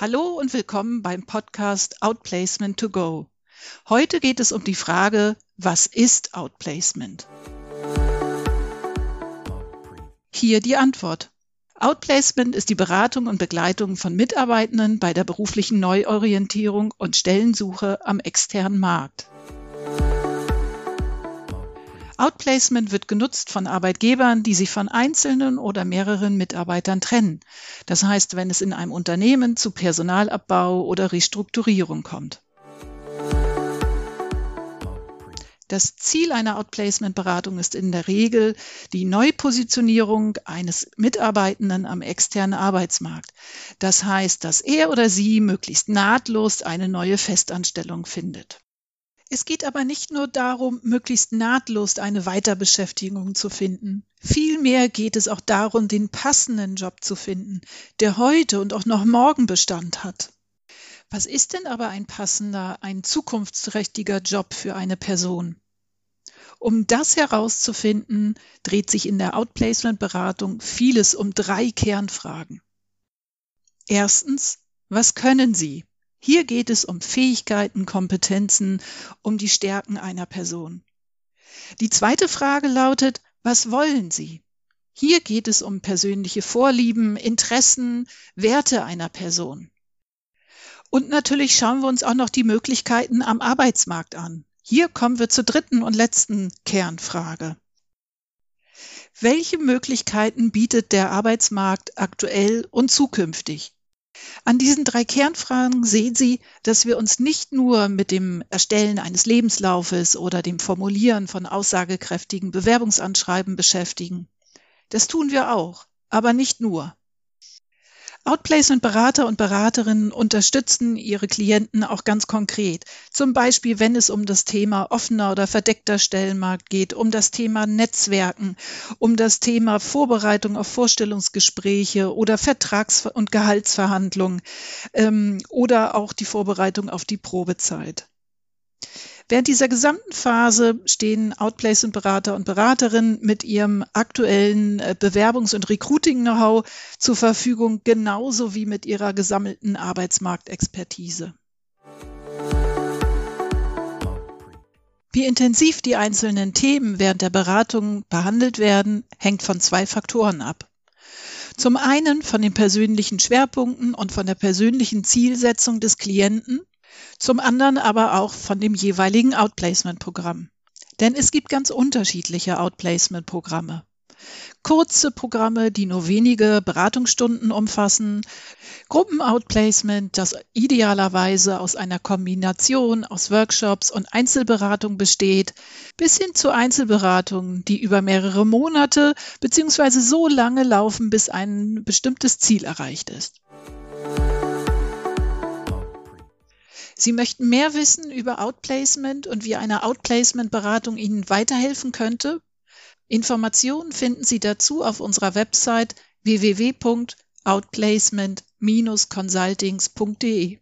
Hallo und willkommen beim Podcast Outplacement to Go. Heute geht es um die Frage, was ist Outplacement? Hier die Antwort. Outplacement ist die Beratung und Begleitung von Mitarbeitenden bei der beruflichen Neuorientierung und Stellensuche am externen Markt. Outplacement wird genutzt von Arbeitgebern, die sich von einzelnen oder mehreren Mitarbeitern trennen. Das heißt, wenn es in einem Unternehmen zu Personalabbau oder Restrukturierung kommt. Das Ziel einer Outplacement-Beratung ist in der Regel die Neupositionierung eines Mitarbeitenden am externen Arbeitsmarkt. Das heißt, dass er oder sie möglichst nahtlos eine neue Festanstellung findet. Es geht aber nicht nur darum, möglichst nahtlos eine Weiterbeschäftigung zu finden. Vielmehr geht es auch darum, den passenden Job zu finden, der heute und auch noch morgen Bestand hat. Was ist denn aber ein passender, ein zukunftsträchtiger Job für eine Person? Um das herauszufinden, dreht sich in der Outplacement-Beratung vieles um drei Kernfragen. Erstens, was können Sie? Hier geht es um Fähigkeiten, Kompetenzen, um die Stärken einer Person. Die zweite Frage lautet, was wollen Sie? Hier geht es um persönliche Vorlieben, Interessen, Werte einer Person. Und natürlich schauen wir uns auch noch die Möglichkeiten am Arbeitsmarkt an. Hier kommen wir zur dritten und letzten Kernfrage. Welche Möglichkeiten bietet der Arbeitsmarkt aktuell und zukünftig? An diesen drei Kernfragen sehen Sie, dass wir uns nicht nur mit dem Erstellen eines Lebenslaufes oder dem Formulieren von aussagekräftigen Bewerbungsanschreiben beschäftigen. Das tun wir auch, aber nicht nur. Outplacement-Berater und Beraterinnen unterstützen ihre Klienten auch ganz konkret. Zum Beispiel, wenn es um das Thema offener oder verdeckter Stellenmarkt geht, um das Thema Netzwerken, um das Thema Vorbereitung auf Vorstellungsgespräche oder Vertrags- und Gehaltsverhandlungen ähm, oder auch die Vorbereitung auf die Probezeit. Während dieser gesamten Phase stehen Outplacement-Berater und Beraterinnen mit ihrem aktuellen äh, Bewerbungs- und Recruiting-Know-how zur Verfügung, genauso wie mit ihrer gesammelten Arbeitsmarktexpertise. Wie intensiv die einzelnen Themen während der Beratung behandelt werden, hängt von zwei Faktoren ab. Zum einen von den persönlichen Schwerpunkten und von der persönlichen Zielsetzung des Klienten zum anderen aber auch von dem jeweiligen Outplacement-Programm. Denn es gibt ganz unterschiedliche Outplacement-Programme. Kurze Programme, die nur wenige Beratungsstunden umfassen, Gruppen-Outplacement, das idealerweise aus einer Kombination aus Workshops und Einzelberatung besteht, bis hin zu Einzelberatungen, die über mehrere Monate bzw. so lange laufen, bis ein bestimmtes Ziel erreicht ist. Sie möchten mehr wissen über Outplacement und wie eine Outplacement-Beratung Ihnen weiterhelfen könnte? Informationen finden Sie dazu auf unserer Website www.outplacement-consultings.de.